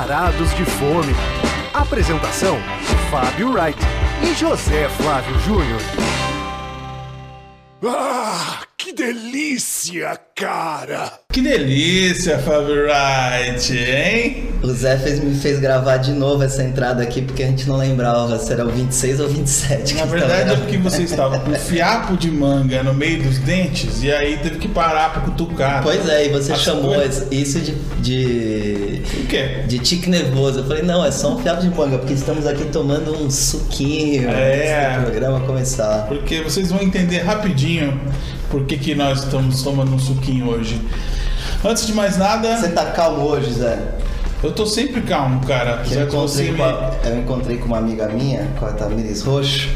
varados de fome. Apresentação: Fábio Wright e José Flávio Júnior. Ah, que delícia, cara! Que delícia, Fábio Wright, hein? O Zé fez, me fez gravar de novo essa entrada aqui porque a gente não lembrava se era o 26 ou 27. Na verdade é porque você estava com um fiapo de manga no meio dos dentes e aí teve que parar pra cutucar. Pois é, e você As chamou coisas- isso de, de. O quê? de tique nervoso. Eu falei, não, é só um fiapo de manga, porque estamos aqui tomando um suquinho É. antes do programa começar. Porque vocês vão entender rapidinho por que, que nós estamos tomando um suquinho hoje. Antes de mais nada, Você tá calmo hoje, Zé? eu tô sempre calmo, cara. Eu, encontrei me... eu encontrei com uma amiga minha, com a Tamires Roxo,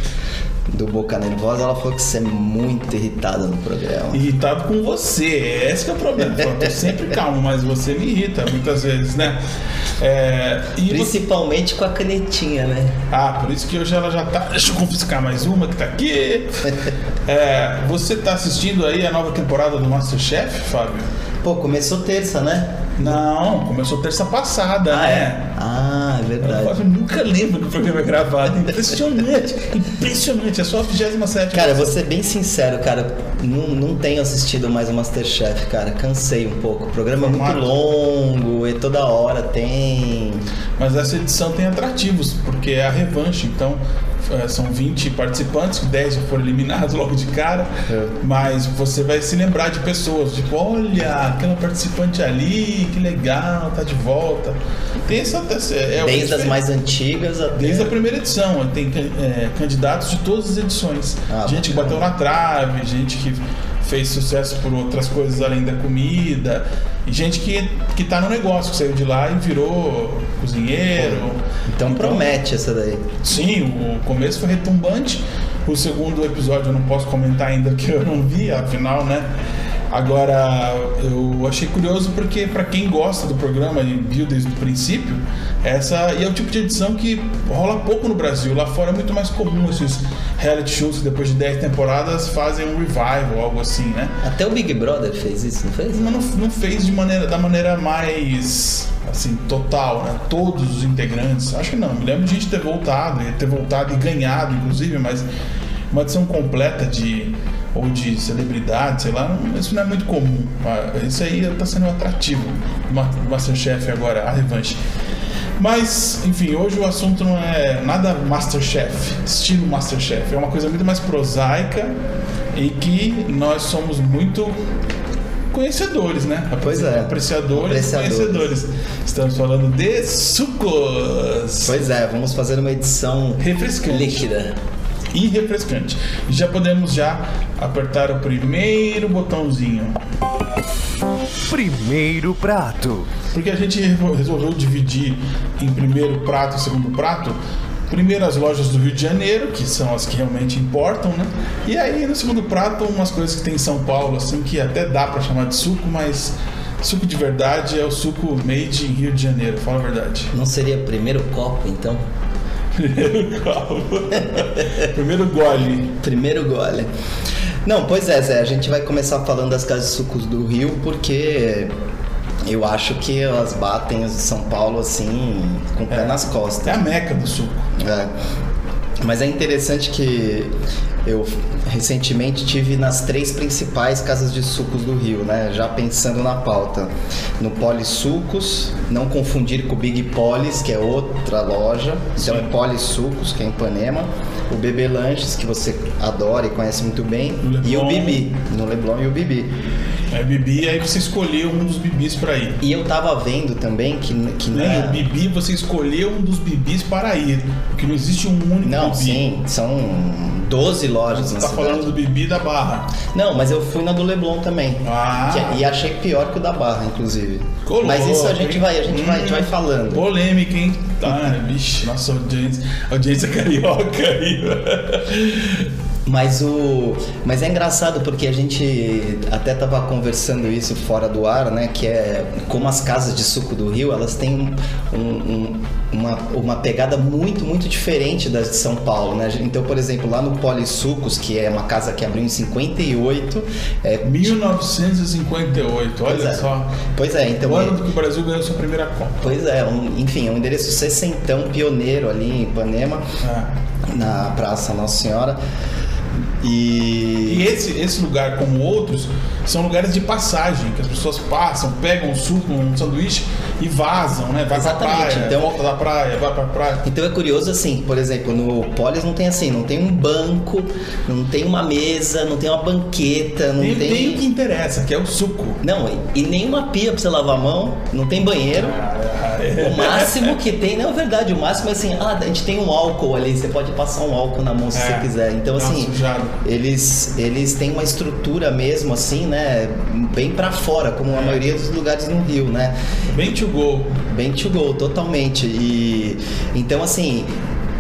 do Boca Nervosa, ela falou que você é muito irritada no programa. irritado com você. Esse que é o problema. Eu tô sempre calmo, mas você me irrita muitas vezes, né? É, e você... Principalmente com a canetinha, né? Ah, por isso que hoje ela já tá. Deixa eu confiscar mais uma que tá aqui. É, você tá assistindo aí a nova temporada do Masterchef, Fábio? Pô, começou terça, né? Não, começou terça passada, né? Ah, é verdade. Eu nunca lembro que o programa é gravado. Impressionante, impressionante. É só a 27 Cara, eu vou ser bem sincero, cara. Não, não tenho assistido mais o Masterchef, cara. Cansei um pouco. O programa é muito longo e toda hora tem. Mas essa edição tem atrativos, porque é a revanche. Então, é, são 20 participantes, 10 já foram eliminados logo de cara. É. Mas você vai se lembrar de pessoas, tipo, olha, aquela participante ali, que legal, tá de volta. Tem essa. é o Desde as mais antigas até. Desde a primeira edição, tem é, candidatos de todas as edições. Ah, gente que bacana. bateu na trave, gente que fez sucesso por outras coisas além da comida, e gente que, que tá no negócio, que saiu de lá e virou cozinheiro. Então promete essa daí. Sim, o começo foi retumbante. O segundo episódio eu não posso comentar ainda que eu não vi, afinal, né? Agora, eu achei curioso porque para quem gosta do programa e viu desde o princípio, essa e é o tipo de edição que rola pouco no Brasil. Lá fora é muito mais comum esses reality shows que depois de 10 temporadas fazem um revival, algo assim, né? Até o Big Brother fez isso, não fez? Mas não, não fez de maneira, da maneira mais assim, total, né? Todos os integrantes. Acho que não. Me lembro de gente ter voltado, e ter voltado e ganhado, inclusive, mas uma edição completa de ou de celebridade, sei lá, não- isso não é muito comum. Ah, Isso aí tá sendo atrativo do Ma- do Masterchef agora, a revanche. Mas, enfim, hoje o assunto não é nada Masterchef, estilo Masterchef. É uma coisa muito mais prosaica e que nós somos muito conhecedores, né? Pois é. Apreciadores, Apreciadores. conhecedores. Estamos falando de sucos. Pois é, vamos fazer uma edição Refrescante. líquida. E refrescante. E já podemos já apertar o primeiro botãozinho. Primeiro prato. Porque a gente resolveu dividir em primeiro prato e segundo prato. Primeiro as lojas do Rio de Janeiro, que são as que realmente importam, né? E aí no segundo prato umas coisas que tem em São Paulo, assim, que até dá pra chamar de suco, mas suco de verdade é o suco made em Rio de Janeiro, fala a verdade. Não seria primeiro copo, então? Primeiro copo. Primeiro gole. Primeiro gole. Não, pois é, Zé, a gente vai começar falando das casas de sucos do Rio, porque eu acho que elas batem as de São Paulo assim, com o pé nas costas. É a meca do suco. É. Mas é interessante que eu recentemente tive nas três principais casas de sucos do Rio, né? Já pensando na pauta. No Polisucos, não confundir com o Big Polis, que é outra loja. Então é Polisucos, que é em Ipanema. O Bebê Lanches, que você adora e conhece muito bem. E o. Bibi, no Leblon e o Bibi. É bibi, aí você escolheu um dos bibis pra ir. E eu tava vendo também que, que Né? na- O bibi, você escolheu um dos bibis para ir. Porque não existe um único Não, bibi. sim, são 12 lojas Você tá cidade. falando do bibi da barra. Não, mas eu fui na do Leblon também. Ah. Que- é, e achei pior que o da Barra, inclusive. Ficou mas isso a gente hein? vai, a gente vai, a gente vai Hum, falando. Polêmica, hein? Tá, vixe, nossa audiência, audiência carioca aí. Mas o, mas é engraçado porque a gente até tava conversando isso fora do ar, né? Que é como as casas de suco do Rio, elas têm um, um, uma, uma pegada muito, muito diferente das de São Paulo, né? Então, por exemplo, lá no Polisucos, que é uma casa que abriu em 58, é, 1958, olha Pois é. só. Pois é, então o ano que o Brasil ganhou sua primeira Copa. Pois é, um, enfim, é um endereço sessentão pioneiro ali em Ipanema, É. na Praça Nossa Senhora. E E esse, esse lugar, como outros, são lugares de passagem, que as pessoas passam, pegam suco, um sanduíche e vazam, né? Vai Exatamente, pra praia, então- volta da praia, vai pra praia. então é curioso assim, por exemplo, no Polis não tem assim, não tem um banco, não tem uma mesa, não tem uma banqueta, não Tem, tem. tem o que interessa, que é o suco. Não, e e nenhuma pia pra você lavar a mão, não tem banheiro. O máximo que tem, não é verdade, o máximo é assim, ah, a gente tem um álcool ali, você pode passar um álcool na mão se É, você quiser. Então, assim, eles, eles têm uma estrutura mesmo, assim, né, bem pra fora, como a maioria dos lugares no Rio, né? Bem to go. Bem to go, totalmente. E então assim,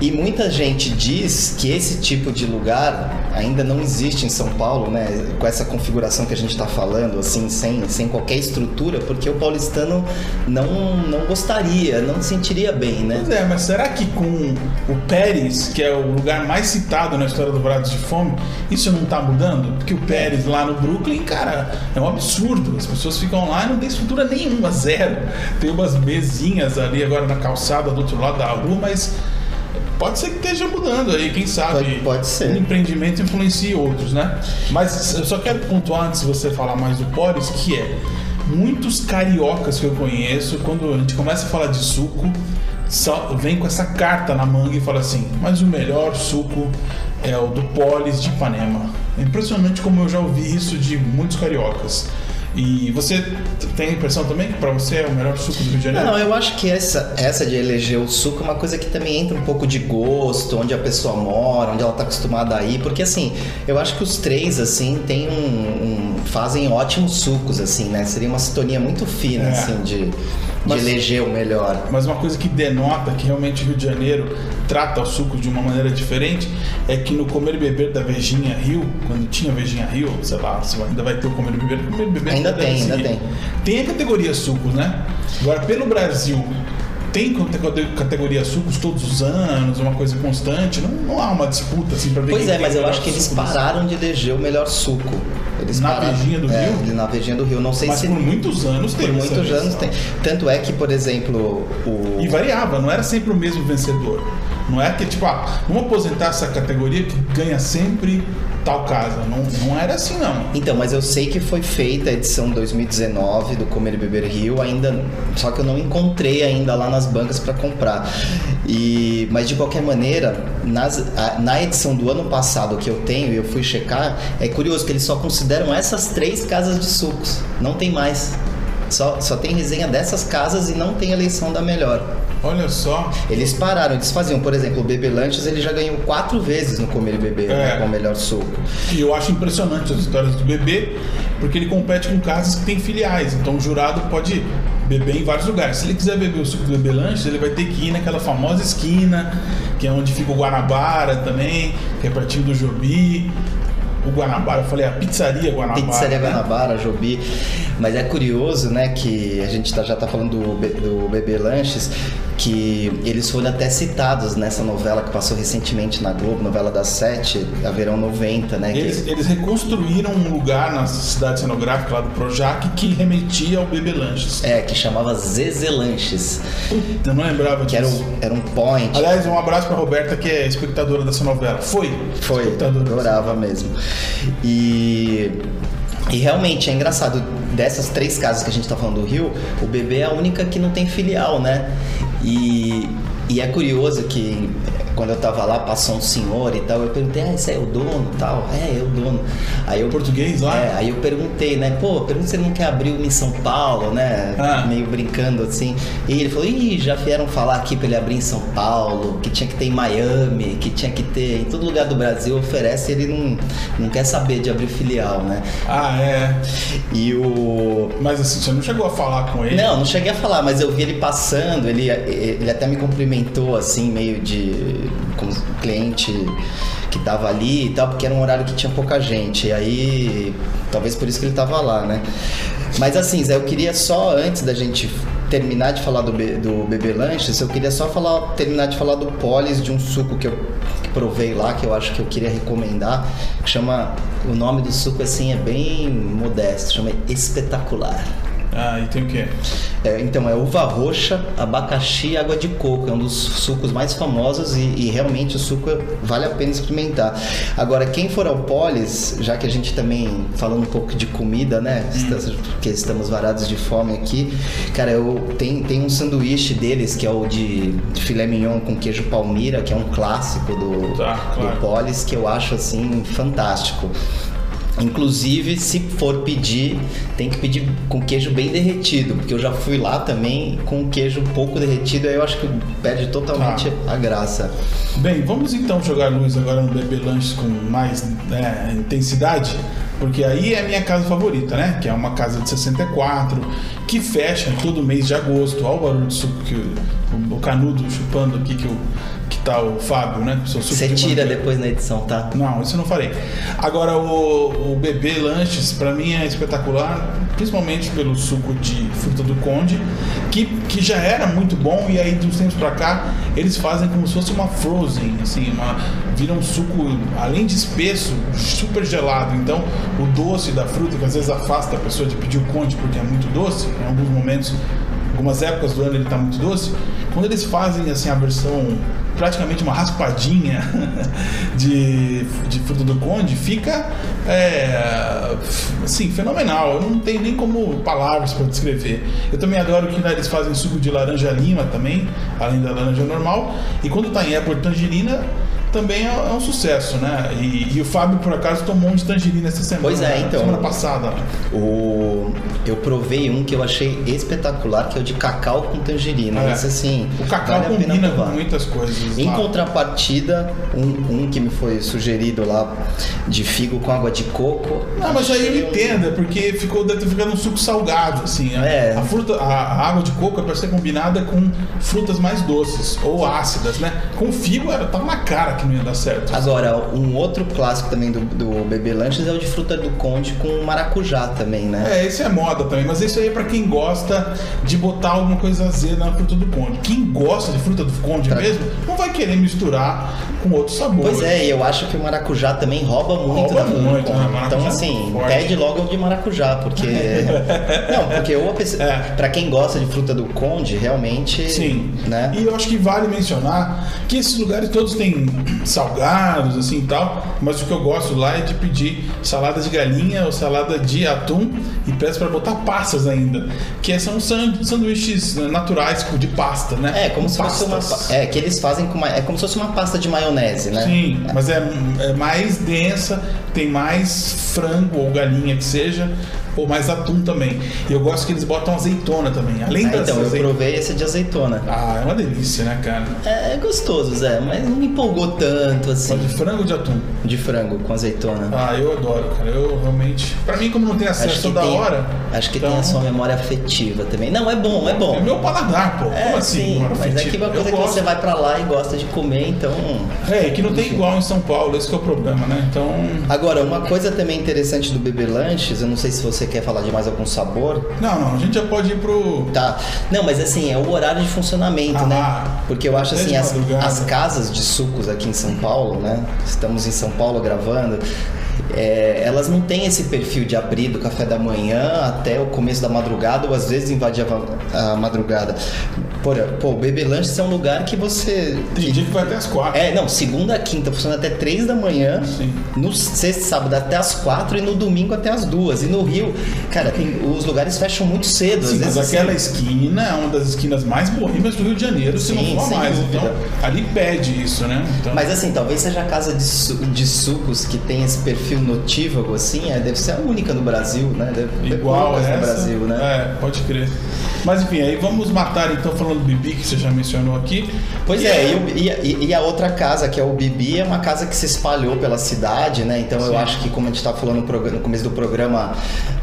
e muita gente diz que esse tipo de lugar ainda não existe em São Paulo, né? Com essa configuração que a gente está falando, assim, sem, sem qualquer estrutura, porque o paulistano não, não gostaria, não se sentiria bem, né? Pois é, mas será que com o Pérez, que é o lugar mais citado na história do Brados de Fome, isso não tá mudando? Porque o Pérez lá no Brooklyn, cara, é um absurdo. As pessoas ficam lá e não tem estrutura nenhuma, zero. Tem umas mesinhas ali agora na calçada do outro lado da rua, mas pode ser que esteja mudando aí, quem sabe? Pode- pode ser. Um empreendimento influencia outros, né? Mas eu só quero pontuar antes de você falar mais do Pérez, que é muitos cariocas que eu conheço, quando a gente começa a falar de suco, só vem com essa carta na manga e fala assim: mas o melhor suco é o do Polis de Ipanema. É impressionante como eu já ouvi isso de muitos cariocas. E você tem a impressão também que pra você é o melhor suco do Rio de Janeiro? Não, eu acho que essa, essa de eleger o suco é uma coisa que também entra um pouco de gosto, onde a pessoa mora, onde ela tá acostumada a ir, porque assim, eu acho que os três, assim, tem um, um- fazem ótimos sucos, assim, né? Seria uma sintonia muito fina, É. assim, de, de Mas- eleger o melhor. Mas uma coisa que denota que realmente o Rio de Janeiro trata o suco de uma maneira diferente é que no Comer e Beber da Vejinha Rio, quando tinha Vejinha Rio, sei lá, ainda vai ter o Comer e Beber, Comer e Beber Ainda tem, ainda tem. Tem a categoria sucos, né? Agora, pelo Brasil, tem cate- categoria sucos todos os anos, uma coisa constante, não, não há uma disputa assim pra ver Pois quem é, mas eu acho que eles do- pararam de eleger o melhor suco. Eles Na pararam- Vejinha do é, Rio? Na Vejinha do Rio. Não sei Mas se. por muitos anos por teve essa muitos anos tem. Tanto é que, por exemplo, o. E variava, não era sempre o mesmo vencedor. Não é que, tipo, ah, vamos aposentar essa categoria que ganha sempre tal casa. Não, não era assim, não. Então, mas eu sei que foi feita a edição 2019 do Comer e Beber Rio, ainda, só que eu não encontrei ainda lá nas bancas para comprar. E, mas de qualquer maneira, nas- a- na edição do ano passado que eu tenho eu fui checar, é curioso que eles só consideram essas três casas de sucos, não tem mais. Só, só tem resenha dessas casas e não tem eleição da melhor. Olha só. Eles pararam, eles faziam, por exemplo, o Bebê Lanches, ele já ganhou quatro vezes no Comer e Beber, É. né, com o melhor suco. E eu acho impressionante as histórias do bebê, porque ele compete com casas que têm filiais. Então o jurado pode beber em vários lugares. Se ele quiser beber o suco do bebê lanche, ele vai ter que ir naquela famosa esquina, que é onde fica o Guanabara também, que é pertinho do Jobi. O Guanabara, eu falei a pizzaria Guanabara. Pizzaria né? Guanabara, Jobi. Mas é curioso, né, que a gente tá- já tá falando do, do Bebê Lanches, que eles foram até citados nessa novela que passou recentemente na Globo, novela das sete, a Verão 90, né? que- Eles, eles reconstruíram um lugar na cidade cenográfica lá do Projac que remetia ao Bebê Lanches. É, que chamava Zezé Lanches, Puta, eu não lembrava que era disso. um, era um point. Aliás, um abraço pra Roberta, que é espectadora dessa novela. Foi? Foi, adorava mesmo. E, e realmente é engraçado, dessas três casas que a gente tá falando do Rio, o bebê é a única que não tem filial, né? E, e é curioso que quando eu tava lá, passou um senhor e tal, eu perguntei, ah, esse é o dono e tal? É, é o dono. Aí eu, Português lá? É, aí eu perguntei, né? Pô, pergunta se ele não quer abrir uma em São Paulo, né? Ah. Meio brincando assim. E ele falou, ih, já vieram falar aqui pra ele abrir em São Paulo, que tinha que ter em Miami, que tinha que ter em todo lugar do Brasil, oferece, ele não, não quer saber de abrir filial, né? Ah, é. E o. Mas assim, você não chegou a falar com ele? Não, não cheguei a falar, mas eu vi ele passando, ele, ele até me cumprimentou cumprimentou assim, meio de como cliente que tava ali e tal, porque era um horário que tinha pouca gente. E aí, talvez por isso que ele tava lá, né? Mas assim, Zé, eu queria só antes da gente terminar de falar do, do bebê lanches, eu queria só falar, terminar de falar do polis de um suco que eu que provei lá, que eu acho que eu queria recomendar, que chama o nome do suco assim é bem modesto, chama espetacular. Ah, e tem o quê? É, então, é uva roxa, abacaxi e água de coco. É um dos sucos mais famosos e, e realmente o suco vale a pena experimentar. Agora, quem for ao Polis, já que a gente também falando um pouco de comida, né? Está- Porque estamos varados de fome aqui. Cara, eu tem, tem um sanduíche deles que é o de, de filé mignon com queijo palmira, que é um clássico do, Tá, claro. do Polis, que eu acho assim fantástico. Inclusive, se for pedir, tem que pedir com queijo bem derretido, porque eu já fui lá também com queijo pouco derretido, aí eu acho que perde totalmente a graça. Bem, vamos então jogar luz agora no Bebê Lanches com mais né, intensidade, porque aí é a minha casa favorita, né? Que é uma casa de 64, que fecha todo mês de agosto. Olha o barulho de suco que o, o canudo chupando aqui que, que tá o Fábio, né? Você tira depois na edição, tá? Não, isso eu não farei. Agora, o, o bebê lanches, pra mim, é espetacular, principalmente pelo suco de fruta do conde, que, que já era muito bom, e aí, de uns tempos pra cá, eles fazem como se fosse uma frozen, assim, uma, vira um suco, além de espesso, super gelado. Então, o doce da fruta, que às vezes afasta a pessoa de pedir o conde porque é muito doce, em alguns momentos, algumas épocas do ano ele tá muito doce. Quando eles fazem assim a versão praticamente uma raspadinha de, de fruta do conde, fica é, assim, fenomenal. Eu não tenho nem como palavras para descrever. Eu também adoro que né, eles fazem suco de laranja lima também, além da laranja normal. E quando tá em época tangerina, também é, é um sucesso, né? E, e o Fábio, por acaso, tomou um de tangerina essa semana. Pois é, então. Semana passada. O... Eu provei um que eu achei espetacular, que é o de cacau com tangerina. É. Assim, O cacau vale combina com muitas coisas. Em lá. contrapartida, um, um que me foi sugerido lá de figo com água de coco. Não, mas aí eu entendo, é porque ficou, deve ter ficado um suco salgado, assim. A, É. a fruta, a, a água de coco é para ser combinada com frutas mais doces ou ácidas, né? Com figo era, tava na cara que não ia dar certo. Agora, um outro clássico também do, do Bebê Lanches é o de fruta do conde com maracujá também, né? É, esse é moda também, mas isso aí é pra quem gosta de botar alguma coisa azeda na fruta do conde. Quem gosta de fruta do conde Pra- mesmo, não vai querer misturar com outros sabores. Pois é, e eu acho que o maracujá também rouba muito Rouba da fruta do muito, conde. né? Então, é assim, forte. pede logo o de maracujá, porque. não, porque ou a pessoa. É. Pra quem gosta de fruta do conde, realmente. Sim. Né? E eu acho que vale mencionar que esses lugares todos têm salgados, assim e tal, mas o que eu gosto lá é de pedir salada de galinha ou salada de atum e peço para botar passas ainda, que são san- sanduíches né, naturais de pasta, né? É, como Com se fosse uma. pastas. É, que eles fazem com uma. É como se fosse uma pasta de maionese, né? Sim, mas é, é mais densa, tem mais frango ou galinha que seja, ou mais atum também. E eu gosto que eles botam azeitona também, além Ah, das então, eu azei- provei esse de azeitona. Ah, é uma delícia, né, cara? É gostoso, Zé, mas não me empolgou tanto assim. de frango ou de atum? De frango com azeitona. Ah, eu adoro, cara. Eu realmente. Pra mim, como não tem acesso toda tem, hora. Acho que então, tem a sua memória afetiva também. Não, é bom, é bom. É meu paladar, pô. É, como assim? sim, mas é que uma coisa Eu que gosto. você vai pra lá e gosta de comer, então. É, e que não tem igual em São Paulo, esse que é o problema, né? Então. Agora, uma coisa também interessante do Bebê Lanches, eu não sei se você quer falar de mais algum sabor. Não, não, a gente já pode ir pro. Tá. Não, mas assim, é o horário de funcionamento, Ah, né? Porque eu acho até assim, as, as casas de sucos aqui em São Paulo, né? Estamos em São Paulo gravando. é, elas não têm esse perfil de abrir do café da manhã até o começo da madrugada, ou às vezes invadir a, a madrugada. Por, pô, o Bebê Lanches é um lugar que você. Tem dia que vai até as quatro. É, não, segunda a quinta funciona até três da manhã, Sim. no sexta e sábado até as quatro e no domingo até as duas. E no Rio, cara, tem- os lugares fecham muito cedo. Sim, às mas vezes, aquela assim, esquina é uma das esquinas mais boêmias do Rio de Janeiro, se Sim, não for mais. dúvida. Então, ali pede isso, né? Então, Mas assim, talvez seja a casa de, su- de sucos que tem esse perfil notívago, assim, é, deve ser a única no Brasil, né? Deve igual essa. no Brasil, né? É, pode crer. Mas enfim, aí vamos matar então falando do Bibi, que você já mencionou aqui. Pois E é, e, o- e- e a outra casa, que é o Bibi, é uma casa que se espalhou pela cidade, né? Então eu acho que, como a gente estava falando no, no começo do programa,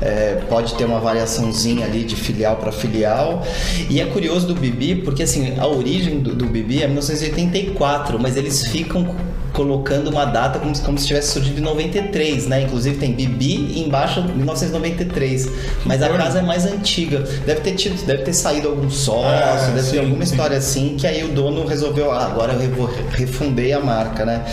é, pode ter uma variaçãozinha ali de filial para filial. E é curioso do Bibi, porque assim, a origem do, do Bibi é 1984, mas eles ficam colocando uma data como, se- como se tivesse surgido em 93, né? Inclusive tem Bibi e embaixo 1993. Mas a casa é mais antiga. Deve ter tido, deve ter saído algum sócio, É, deve sim, ter alguma sim. história assim que aí o dono resolveu, ah, agora eu refundei a marca, né?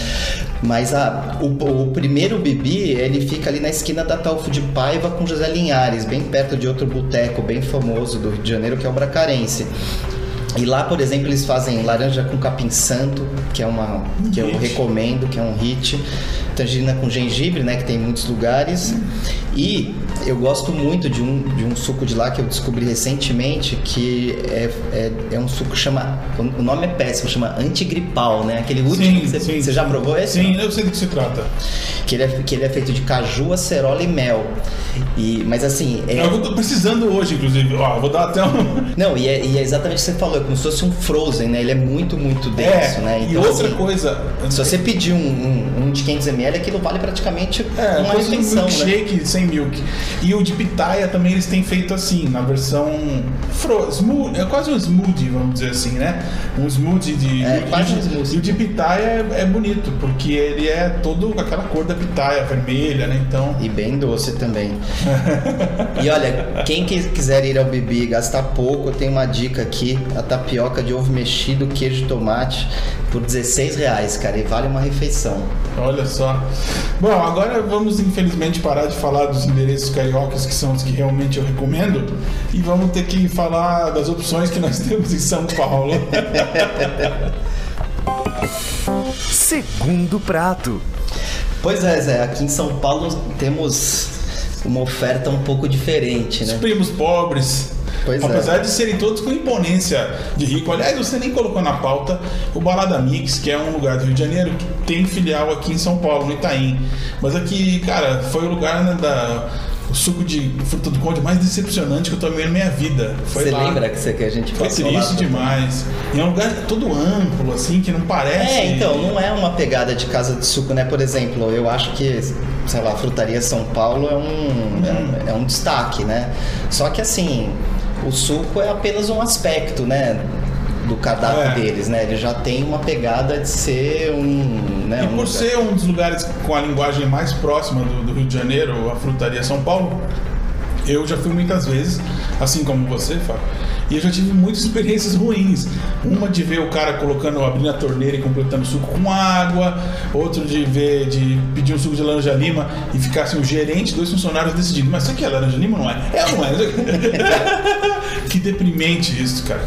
Mas a, o, o primeiro Bibi, ele fica ali na esquina da Taufo de Paiva com José Linhares, bem perto de outro boteco bem famoso do Rio de Janeiro, que é o Bracarense. E lá, por exemplo, eles fazem laranja com capim santo, que é uma que eu Hit. recomendo, que é um hit. Tangerina com gengibre, né, que tem em muitos lugares. E eu gosto muito de um, de um suco de lá que eu descobri recentemente, que é, é, é um suco que chama. O nome é péssimo, chama antigripal, né? Aquele último. que você, você já sim. provou esse? Sim, eu sei do que se trata. Que ele, é, que ele é feito de caju, acerola e mel. E, mas assim, é, Eu tô precisando hoje, inclusive. Ó, vou dar até um. não, e é, e é exatamente o que você falou, é como se fosse um Frozen, né? Ele é muito, muito denso, É, né? e outra assim, coisa. Se você pedir um, um, um de 500ml, aquilo vale praticamente É, uma refeição, né? milkshake sem milk. E o de pitaia também eles têm feito assim, na versão fro, smoothie, é quase um smoothie, vamos dizer assim, né? Um smoothie de É, quase um o de- smoothie. E o de pitaia é, é bonito, porque ele é todo com aquela cor da pitaia, vermelha, né? Então, E bem doce também. e olha, quem que- quiser ir ao Bibi e gastar pouco, eu tenho uma dica aqui: a tapioca de ovo mexido, queijo e tomate, por 16 reais, cara, e vale uma refeição. olha só. Bom, agora vamos infelizmente parar de falar dos endereços cariocas, que são os que realmente eu recomendo, e vamos ter que falar das opções que nós temos em São Paulo. Segundo prato. Pois é, Zé, aqui em São Paulo temos uma oferta um pouco diferente, Os né? primos pobres. Pois é. Apesar de serem todos com imponência de rico. Aliás, você nem colocou na pauta o Balada Mix, que é um lugar do Rio de Janeiro que tem filial aqui em São Paulo, no Itaim. Mas aqui, cara, foi o lugar né, da. O suco de fruta do conde mais decepcionante que eu tomei na minha vida. Foi Você lá. lembra que, você, que a gente Foi passou lá? triste demais. E é um lugar todo amplo, assim, que não parece. É, então, não é uma pegada de casa de suco, né? Por exemplo, eu acho que, sei lá, a Frutaria São Paulo é um, é um, é um destaque, né? Só que assim, o suco é apenas um aspecto, né? Do cardápio É. deles, né? Ele já tem uma pegada de ser um. Né, E um por ser um dos lugares com a linguagem mais próxima do, do Rio de Janeiro, a Frutaria São Paulo, eu já fui muitas vezes, assim como você, Fábio. E eu já tive muitas experiências ruins. Uma de ver o cara colocando, abrindo a torneira e completando o suco com água. Outro de ver, de pedir um suco de laranja lima e ficar assim, o gerente, dois funcionários decidindo, mas isso aqui é laranja lima ou não é? É ou não é? que deprimente isso, cara.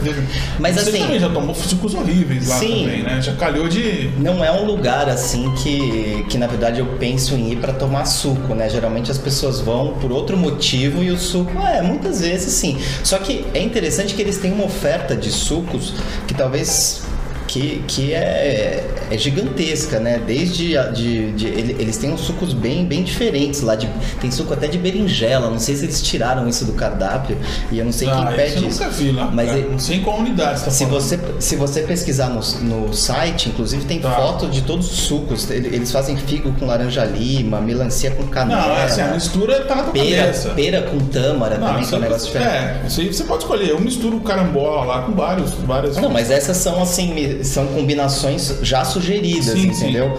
Mas você assim- também já tomou sucos horríveis lá Sim. também, né? Já calhou de Não é um lugar assim que, que na verdade eu penso em ir para tomar suco, né? Geralmente as pessoas vão por outro motivo e o suco, é, muitas vezes sim. Só que é interessante que eles têm uma oferta de sucos que talvez que, que é, é gigantesca, né? Desde a- de, de- ele- eles têm uns sucos bem, bem diferentes lá. De, tem suco até de berinjela. Não sei se eles tiraram isso do cardápio e eu não sei Ah, quem pede isso nunca vi lá. Mas ele- não sei em qual unidade você tá se falando. você, se você pesquisar no, no site, inclusive tem Tá. foto de todos os sucos. Ele- Eles fazem figo com laranja lima, melancia com canela, Não, é assim, a mistura tá na pera, cabeça. pera com tâmara Não, também, que é um negócio diferente. É, isso aí você pode escolher. Eu misturo carambola lá com vários, várias. Não, mas essas são assim, são combinações já sugeridas, Sim, sim. entendeu?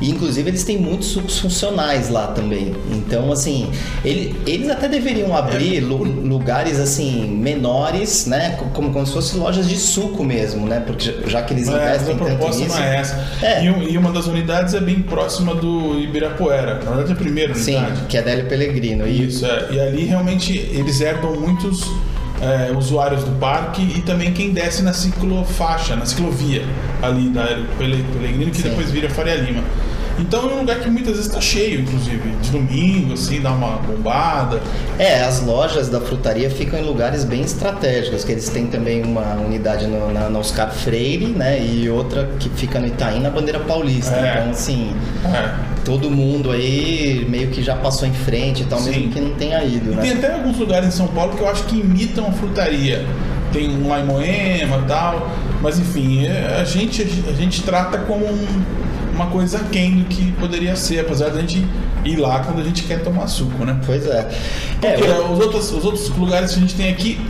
E inclusive eles têm muitos sucos funcionais lá também. Então, assim, ele- eles até deveriam abrir É, lu- lugares assim menores, né? Co- Como, como se fossem lojas de suco mesmo, né? Porque já- que eles É, investem tanto proposta nisso. não é essa. É. E, e uma das unidades é bem próxima do Ibirapuera. Na verdade, é a primeira Sim, unidade. que é Délio Pellegrino. E Isso, é. E ali realmente eles herdam muitos é, usuários do parque e também quem desce na ciclofaixa, na ciclovia ali da Pellegrino, que Sim. depois vira Faria Lima. Então é um lugar que muitas vezes tá cheio, inclusive, de domingo, assim, dá uma bombada. É, as lojas da frutaria ficam em lugares bem estratégicos, que eles têm também uma unidade no, na, na Oscar Freire, né? E outra que fica no Itaim, na Bandeira Paulista. É. Então, assim, É. todo mundo aí meio que já passou em frente e tal, Sim. mesmo que não tenha ido, E tem né? até alguns lugares em São Paulo que eu acho que imitam a frutaria. Tem um lá em Moema e tal. Mas enfim, é- a gente, a gente trata como um- uma coisa aquém do que poderia ser, apesar da gente ir lá quando a gente quer tomar suco, né? Pois é. É, Porque eu- os, outros, os outros lugares que a gente tem aqui,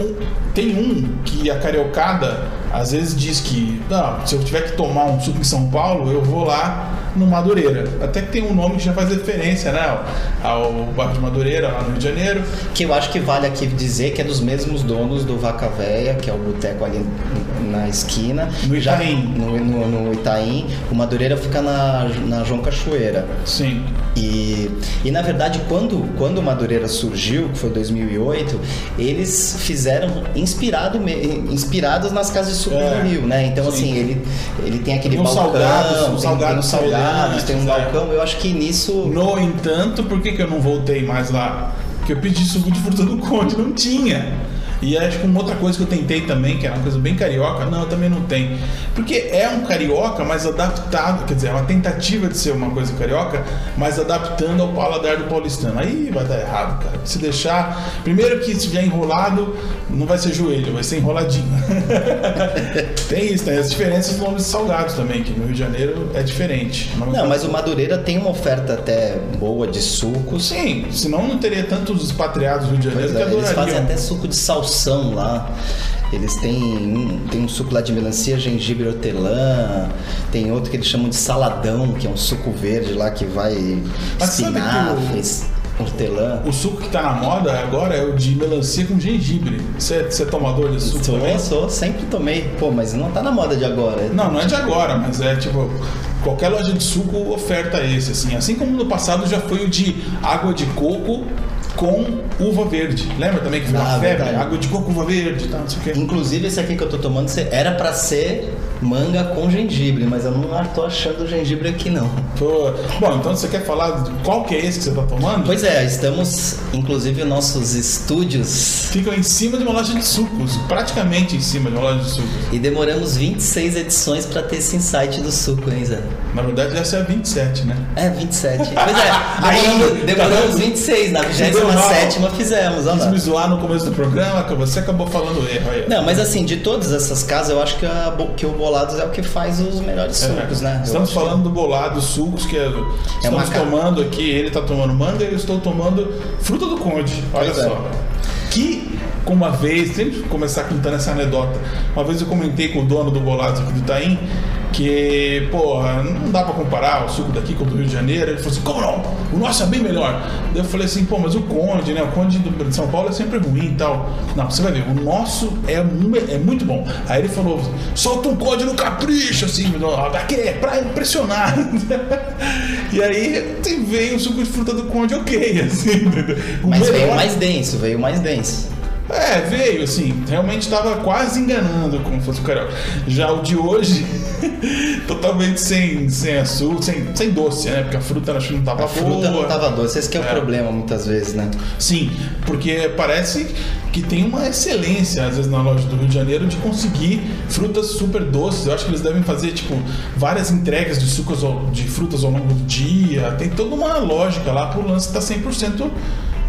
tem um que a cariocada às vezes diz que não, se eu tiver que tomar um suco em São Paulo, eu vou lá no Madureira. Até que tem um nome que já faz referência né, ao, bairro de Madureira, lá no Rio de Janeiro. Que eu acho que vale aqui dizer que é dos mesmos donos do Vaca Véia, que é o boteco ali na esquina. No Já- Itaim. no, no, no Itaim. O Madureira fica na, na João Cachoeira. Sim. E, e na verdade, quando, quando o Madureira surgiu, que foi 2008, eles fizeram inspirado, inspirados nas casas de suco É, do Rio, né? Então, sim. assim, ele, ele tem aquele uns balcão, salgados, tem, salgados tem uns salgados, tem um balcão. Eu acho que nisso. No entanto, por que, que eu não voltei mais lá? Porque eu pedi suco de fruta do Conde, não tinha. E acho que uma outra coisa que eu tentei também, que era uma coisa bem carioca, não, também não tem. Porque é um carioca, mas adaptado, quer dizer, é uma tentativa de ser uma coisa carioca, mas adaptando ao paladar do paulistano. Aí vai dar errado, cara. Se deixar. Primeiro que se vier enrolado, não vai ser joelho, vai ser enroladinho. tem isso, tem as diferenças dos nomes salgados também, que no Rio de Janeiro é diferente. Não, mas o Madureira tem uma oferta até boa de sucos. Sim, senão não teria tantos expatriados do Rio de Janeiro Pois é, que eles fazem adorariam. até suco de salsão lá. Eles têm um, tem um suco lá de melancia, gengibre hortelã. Tem outro que eles chamam de saladão, que é um suco verde lá que vai Mas o- espinafres, hortelã. O suco que tá na moda agora é o de melancia com gengibre. Você você é tomador desse suco Sou, também? sou, sempre tomei. Pô, mas não tá na moda de agora. Não, não é de agora, mas é tipo. Qualquer loja de suco oferta esse, assim. Assim como no passado já foi o de água de coco com uva verde. Lembra também que foi uma Ah, febre? Água de coco, uva verde tal, não sei o quê. Inclusive esse aqui que eu tô tomando era pra ser manga com gengibre, mas eu não tô achando gengibre aqui não. Pô, Bom, então você quer falar de qual que é esse que você tá tomando? Pois é, estamos, inclusive, nossos estúdios Ficam em cima de uma loja de sucos, praticamente em cima de uma loja de sucos. e demoramos 26 edições pra ter esse insight do suco, hein, Zé? Na verdade, essa é a 27, né? É, 27. Pois é, Aí, demoramos, tá demoramos vendo? 26, na deu 27 mal. fizemos, olha Quis me zoar no começo do programa, que você acabou falando erro aí. Não, mas assim, de todas essas casas, eu acho que, a que o Bolados é o que faz os melhores É, sucos, né? Eu Estamos que- falando do bolado sucos que é- estamos uma ca- tomando aqui. Ele está tomando manga e eu estou tomando fruta do conde. Olha Pois é. só. Que, uma vez, sempre começar contando essa anedota. Uma vez eu comentei com o dono do Bolados aqui do Itaim que, porra, não dá pra comparar o suco daqui com o do Rio de Janeiro. Ele falou assim: como não? O nosso é bem melhor. Eu falei assim: pô, mas o Conde, né? O Conde de São Paulo é sempre ruim e tal. Não, você vai ver, o nosso é, é muito bom. Aí ele falou: solta um Conde no capricho, assim, daquele é pra impressionar. e aí veio o suco de fruta do Conde, ok, assim. Mas veio melhor- mais denso, veio mais denso. É, veio, assim, realmente estava quase enganando como fosse o carioca. Já o de hoje, totalmente sem, sem açúcar, sem, sem doce, né? Porque a fruta acho que não tava A fruta boa. não tava doce, esse que é o É. problema muitas vezes, né? Sim, porque parece que tem uma excelência, às vezes, na loja do Rio de Janeiro de conseguir frutas super doces. Eu acho que eles devem fazer, tipo, várias entregas de sucos de frutas ao longo do dia. Tem toda uma lógica lá pro lance estar 100%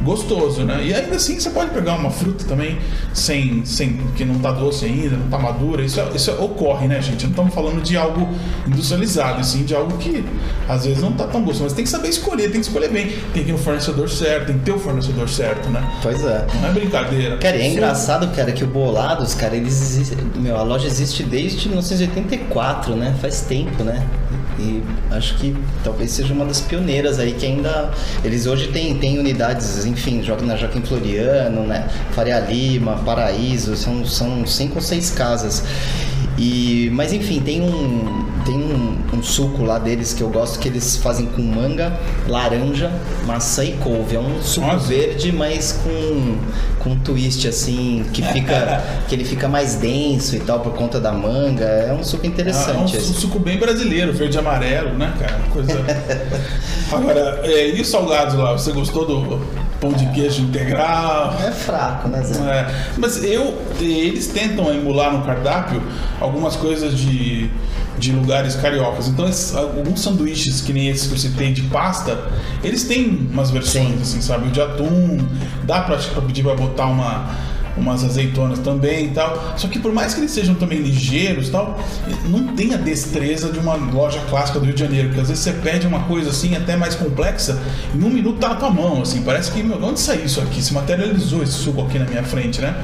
gostoso, né? E ainda assim você pode pegar uma fruta também sem, sem que não tá doce ainda, não tá madura. Isso, é- isso é- ocorre, né, gente? Não estamos falando de algo industrializado, e sim de algo que às vezes não tá tão gostoso. Mas tem que saber escolher, tem que escolher bem. Tem que ir no fornecedor certo, tem que ter o fornecedor certo, né? Pois é. Não é brincadeira. Cara, e é engraçado, cara, que o Bolados, cara, eles existem. Meu, a loja existe desde 1984, né? Faz tempo, né? E acho que talvez seja uma das pioneiras aí que ainda. Eles hoje têm, têm unidades, enfim, jo- na Joaquim Floriano, né? Faria Lima, Paraíso, são, são cinco ou seis casas. E, mas enfim, tem um tem um, um suco lá deles que eu gosto que eles fazem com manga, laranja, maçã e couve. É um suco Nossa. verde, mas com com um twist assim que fica que ele fica mais denso e tal por conta da manga. É um suco É um interessante. su- esse. suco bem brasileiro, verde e amarelo, né, cara? Coisa. Agora, é, e os salgados lá? Você gostou do pão de queijo integral? É fraco, né, Zé? É, mas eu, eles tentam emular no cardápio algumas coisas de, de lugares cariocas. Então, esses- alguns sanduíches, que nem esses que eu citei de pasta, eles têm umas versões, Sim. assim, sabe? O de atum, dá pra, pra pedir pra botar uma. Umas azeitonas também e tal. Só que por mais que eles sejam também ligeiros e tal, não tem a destreza de uma loja clássica do Rio de Janeiro. Porque às vezes você pede uma coisa assim, até mais complexa, em um minuto tá na tua mão, assim. Parece que, meu, de onde saiu isso aqui? Se materializou esse suco aqui na minha frente, né?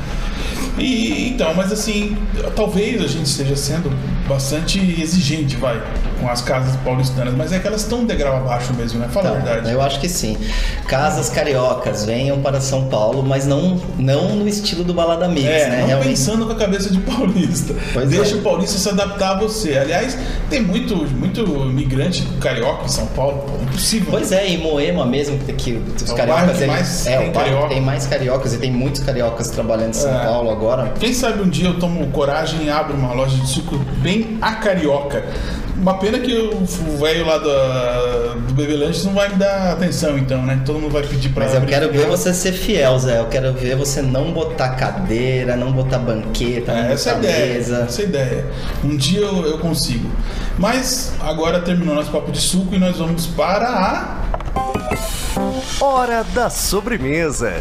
E então, mas assim, talvez a gente esteja sendo bastante exigente, vai, com as casas paulistanas, mas é que elas estão um degrau abaixo mesmo, né? Fala a Então, verdade. eu acho que sim. Casas cariocas venham para São Paulo, mas não, não no estilo do Balada Mix, É, né? não Realmente. pensando com a cabeça de paulista. Pois Deixa é. o paulista se adaptar a você. Aliás, tem muito, muito imigrante carioca em São Paulo. pô, Impossível. Pois é, e Moema mesmo, que, que os É cariocas. que mais é, tem carioca. tem mais cariocas e tem muitos cariocas trabalhando em São É. Paulo agora. Quem sabe um dia eu tomo coragem e abro uma loja de suco bem a carioca. Uma pena que o velho lá do, do Bebê Lanches não vai me dar atenção, então, né? Todo mundo vai pedir pra Mas eu quero ver você ser fiel, Zé. Eu quero ver você não botar cadeira, não botar banqueta, não É, essa é botar ideia. mesa. Essa é ideia. Um dia eu, eu consigo. Mas agora terminou nosso papo de suco e nós vamos para a. Hora da sobremesa.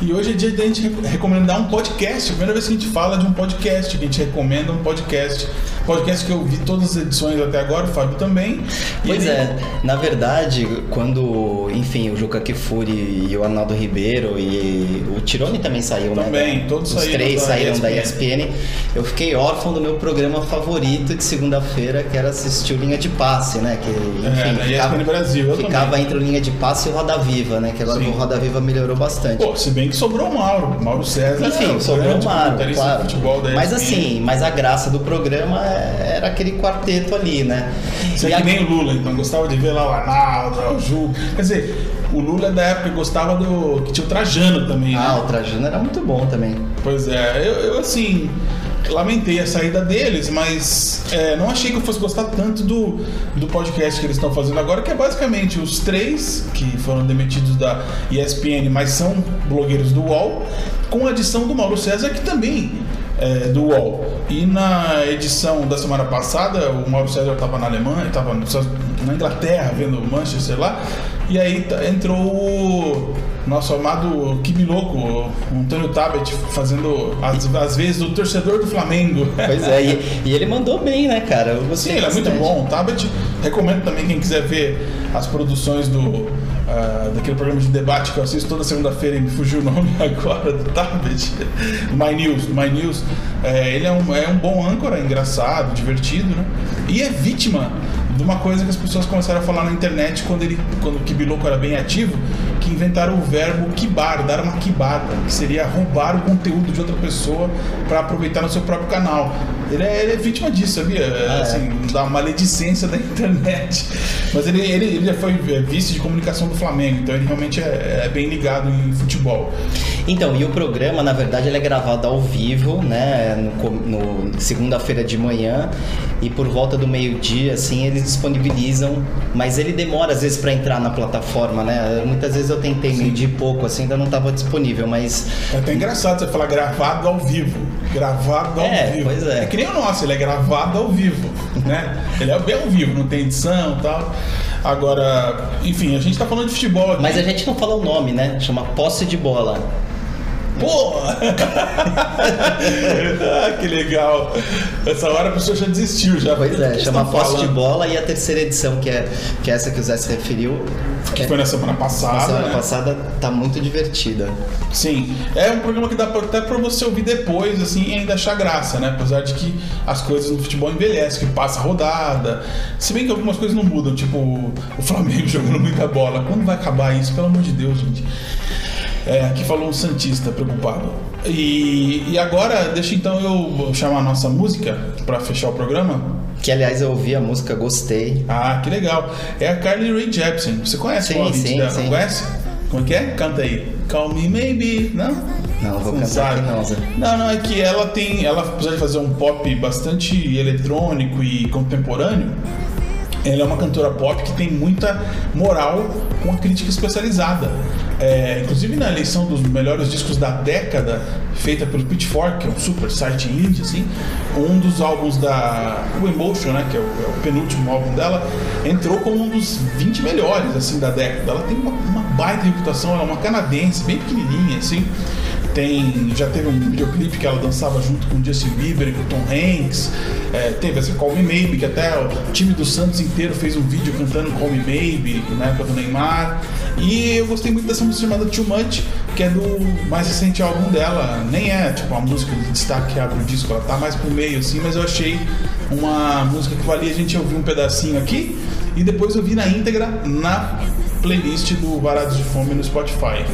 E hoje é dia de a gente re- recomendar um podcast. Primeira vez que a gente fala de um podcast, que a gente recomenda um podcast. Podcast que eu vi todas as edições até agora, o Fábio também. E Pois ele- é, na verdade, quando, enfim, o Juca Kifuri e o Arnaldo Ribeiro e o Tirone também saiu, né? Também, Da- todos Os saíram três da saíram da ESPN. ESPN. Eu fiquei órfão do meu programa favorito de segunda-feira, que era assistir o Linha de Passe, né? Que, É, na ESPN Brasil, eu ficava também. entre o Linha de Passe e o Roda Viva, né? Que agora Sim. o Roda Viva melhorou bastante. Pô, se bem que sobrou o Mauro, Mauro César. Enfim, é sobrou o comentarista claro. futebol da Mas assim, mas a graça do programa é- era aquele quarteto ali, né? Você E é que a- nem o Lula, então gostava de ver lá o Arnaldo, o Ju. Quer dizer, o Lula é da época gostava do. que tinha o Trajano também, né? Ah, o Trajano era muito bom também. Pois é, eu, eu, assim, lamentei a saída deles, mas é, não achei que eu fosse gostar tanto do, do podcast que eles estão fazendo agora, que é basicamente os três que foram demitidos da ESPN, mas são blogueiros do UOL, com a edição do Mauro César, que também é do UOL. E na edição da semana passada, o Mauro César estava na Alemanha, estava na Inglaterra, vendo Manchester lá, e aí entrou o nosso amado Kibiloco, o Antônio Tabet, fazendo as, as vezes do torcedor do Flamengo. Pois é, e, e ele mandou bem, né, cara? Eu Sim, gostei ele é muito bom. O Tabet, recomendo também quem quiser ver as produções do ah, daquele programa de debate que eu assisto toda segunda-feira e me fugiu o nome agora do Tabet. My News. My News. É, ele é um, é um bom âncora, engraçado, divertido, né? E é vítima de uma coisa que as pessoas começaram a falar na internet quando ele quando o Kibiloco era bem ativo, que inventaram o verbo kibar, dar uma kibada, que seria roubar o conteúdo de outra pessoa para aproveitar no seu próprio canal. Ele é, ele é vítima disso, sabia? É. assim, da maledicência da internet. Mas ele, ele, ele já foi é, vice de comunicação do Flamengo, então ele realmente é, é bem ligado em futebol. Então, e o programa, na verdade, ele é gravado ao vivo, né? No, no segunda-feira de manhã e por volta do meio-dia, assim, eles disponibilizam, mas ele demora às vezes para entrar na plataforma, né? Muitas vezes eu tentei meio-dia e pouco, assim, ainda não estava disponível, mas É até engraçado você falar gravado ao vivo. Gravado ao É, vivo. pois é. que nem o nosso, ele é gravado ao vivo, né? Ele é bem ao vivo, não tem edição e tal. Agora, enfim, a gente tá falando de futebol aqui. mas a gente não falou o nome, né? Chama posse de bola. Pô! ah, que legal. Essa hora a pessoa já desistiu já. Pois é, chama estão posse de falando? bola e a terceira edição, que é, que é essa que o Zé se referiu, Que foi na semana na passada. semana né? passada, tá muito divertida. Sim, é um programa que dá até pra você ouvir depois, assim, e ainda achar graça, né? Apesar de que as coisas no futebol envelhecem, que passa rodada. Se bem que algumas coisas não mudam, tipo o Flamengo jogando muita bola. Quando vai acabar isso, pelo amor de Deus, gente? É, aqui falou um Santista preocupado. E, e agora, deixa então eu chamar a nossa música para fechar o programa. Que aliás eu ouvi a música, gostei. Ah, que legal. É a Carly Rae Jepsen. Você conhece Sim, o sim, dela? sim. Conhece? Como é que é? Canta aí. Call me maybe. Não? Não, vou cantar. Não, não, é que ela tem. Ela, apesar de fazer um pop bastante eletrônico e contemporâneo, ela é uma cantora pop que tem muita moral com a crítica especializada. É, inclusive na eleição dos melhores discos da década, feita pelo Pitchfork, que é um super site indie, assim, um dos álbuns da o Emotion, né, que é o, é o penúltimo álbum dela, entrou como um dos 20 melhores assim da década. Ela tem uma, uma baita reputação, ela é uma canadense, bem pequenininha, assim tem já teve um videoclipe que ela dançava junto com o Justin Bieber e com o Tom Hanks. É, teve essa Call Me Maybe que até o time do Santos inteiro fez um vídeo cantando Call Me Maybe na época do Neymar. E eu gostei muito dessa música chamada Too Much que é do mais recente álbum dela. Nem é tipo a música de destaque que abre o disco ela tá mais pro meio assim mas eu achei uma música que valia a gente ouvir um pedacinho aqui. E depois ouvir na íntegra na playlist do Varados de Fome no Spotify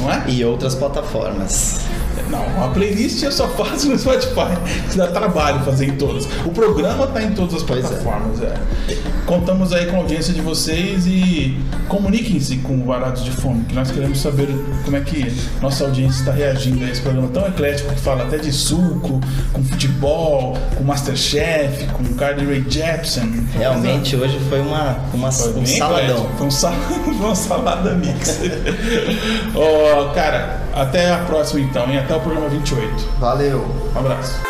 não é? E outras plataformas. Não, a playlist eu só faço no Spotify. Que dá trabalho fazer em todas. O programa tá em todas as é. plataformas. É. Contamos aí com a audiência de vocês e comuniquem-se com o Varados de Fome, que nós queremos saber como é que nossa audiência está reagindo a esse programa tão eclético que fala até de suco, com futebol, com Masterchef, com Carly Rae Jepsen. Realmente hoje foi uma, uma Foi um saladão. eclético. Foi um sal- foi salada mix. Ó, cara, até a próxima então, e até o programa 28. Valeu. Um abraço.